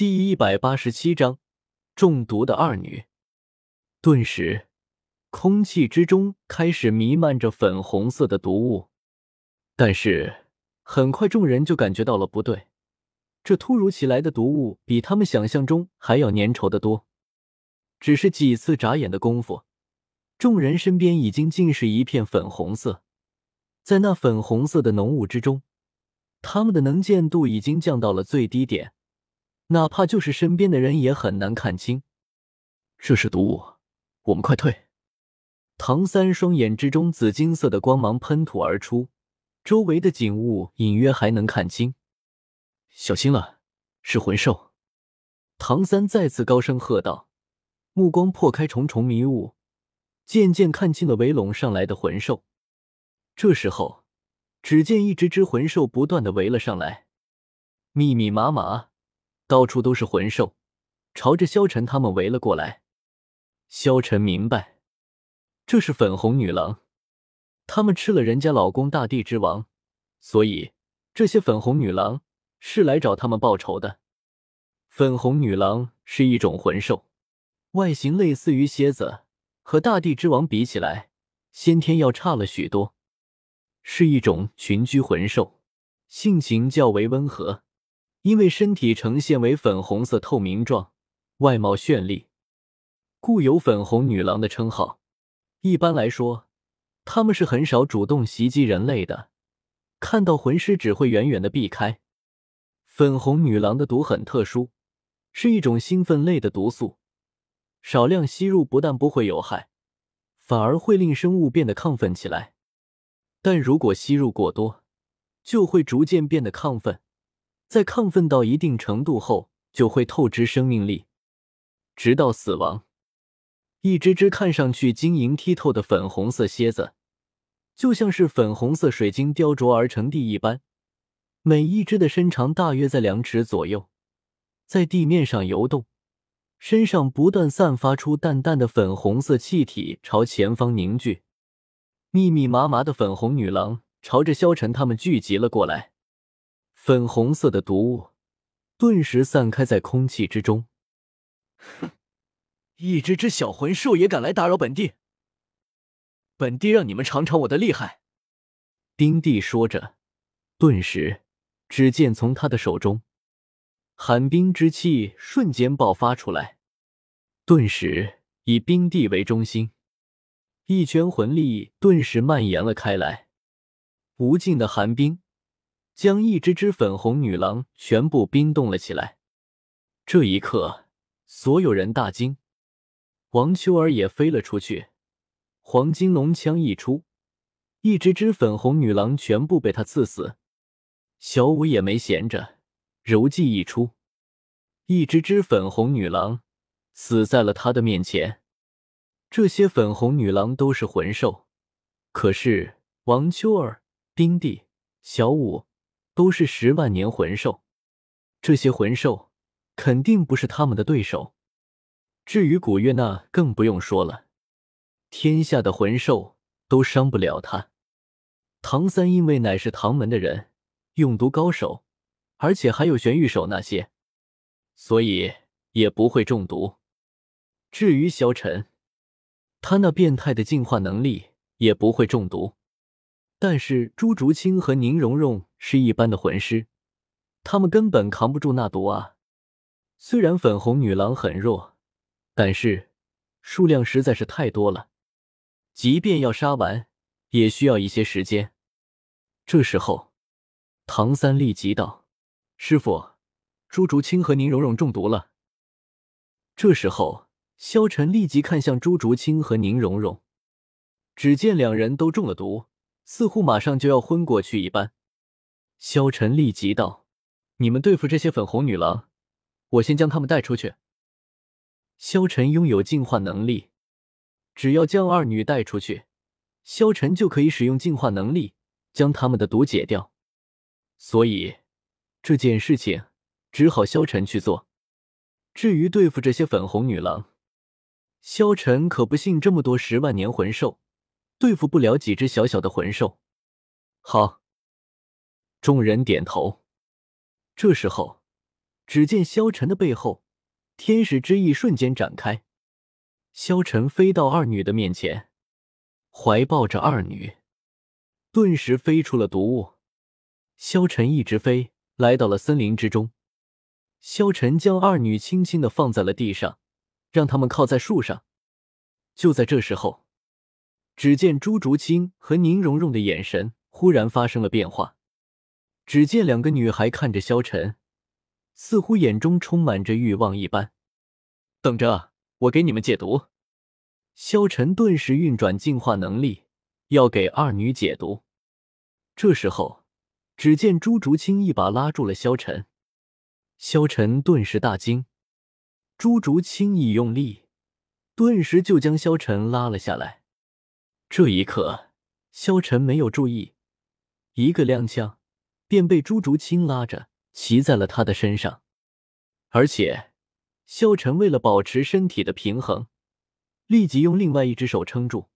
第一百八十七章中毒的二女。顿时，空气之中开始弥漫着粉红色的毒雾。但是，很快众人就感觉到了不对，这突如其来的毒雾比他们想象中还要粘稠的多。只是几次眨眼的功夫，众人身边已经尽是一片粉红色。在那粉红色的浓雾之中，他们的能见度已经降到了最低点。哪怕就是身边的人也很难看清，这是毒物，我们快退！唐三双眼之中紫金色的光芒喷吐而出，周围的景物隐约还能看清。小心了，是魂兽！唐三再次高声喝道，目光破开重重迷雾，渐渐看清了围拢上来的魂兽。这时候，只见一只只魂兽不断的围了上来，密密麻麻。到处都是魂兽，朝着萧晨他们围了过来。萧晨明白，这是粉红女郎，他们吃了人家老公大地之王，所以这些粉红女郎是来找他们报仇的。粉红女郎是一种魂兽，外形类似于蝎子，和大地之王比起来，先天要差了许多。是一种群居魂兽，性情较为温和。因为身体呈现为粉红色透明状，外貌绚丽，故有“粉红女郎”的称号。一般来说，他们是很少主动袭击人类的，看到魂师只会远远的避开。粉红女郎的毒很特殊，是一种兴奋类的毒素，少量吸入不但不会有害，反而会令生物变得亢奋起来。但如果吸入过多，就会逐渐变得亢奋。在亢奋到一定程度后，就会透支生命力，直到死亡。一只只看上去晶莹剔透的粉红色蝎子，就像是粉红色水晶雕琢而成地一般，每一只的身长大约在两尺左右，在地面上游动，身上不断散发出淡淡的粉红色气体，朝前方凝聚。密密麻麻的粉红女郎朝着萧晨他们聚集了过来。粉红色的毒雾顿时散开在空气之中。哼，一只只小魂兽也敢来打扰本帝，本帝让你们尝尝我的厉害！丁帝说着，顿时，只见从他的手中，寒冰之气瞬间爆发出来，顿时以冰帝为中心，一圈魂力顿时蔓延了开来，无尽的寒冰。将一只只粉红女郎全部冰冻了起来。这一刻，所有人大惊，王秋儿也飞了出去。黄金龙枪一出，一只只粉红女郎全部被他刺死。小舞也没闲着，柔技一出，一只只粉红女郎死在了他的面前。这些粉红女郎都是魂兽，可是王秋儿、冰帝、小舞。都是十万年魂兽，这些魂兽肯定不是他们的对手。至于古月娜，更不用说了，天下的魂兽都伤不了他。唐三因为乃是唐门的人，用毒高手，而且还有玄玉手那些，所以也不会中毒。至于萧晨，他那变态的进化能力也不会中毒。但是朱竹清和宁荣荣是一般的魂师，他们根本扛不住那毒啊！虽然粉红女郎很弱，但是数量实在是太多了，即便要杀完，也需要一些时间。这时候，唐三立即道：“师傅，朱竹清和宁荣荣中毒了。”这时候，萧晨立即看向朱竹清和宁荣荣，只见两人都中了毒。似乎马上就要昏过去一般，萧晨立即道：“你们对付这些粉红女郎，我先将她们带出去。”萧晨拥有净化能力，只要将二女带出去，萧晨就可以使用净化能力将他们的毒解掉。所以这件事情只好萧晨去做。至于对付这些粉红女郎，萧晨可不信这么多十万年魂兽。对付不了几只小小的魂兽，好。众人点头。这时候，只见萧晨的背后，天使之翼瞬间展开，萧晨飞到二女的面前，怀抱着二女，顿时飞出了毒雾。萧晨一直飞，来到了森林之中。萧晨将二女轻轻的放在了地上，让他们靠在树上。就在这时候，只见朱竹清和宁荣荣的眼神忽然发生了变化。只见两个女孩看着萧晨，似乎眼中充满着欲望一般。等着，我给你们解毒。萧晨顿时运转净化能力，要给二女解毒。这时候，只见朱竹清一把拉住了萧晨。萧晨顿时大惊，朱竹清一用力，顿时就将萧晨拉了下来。这一刻，萧晨没有注意，一个踉跄，便被朱竹清拉着骑在了他的身上。而且，萧晨为了保持身体的平衡，立即用另外一只手撑住，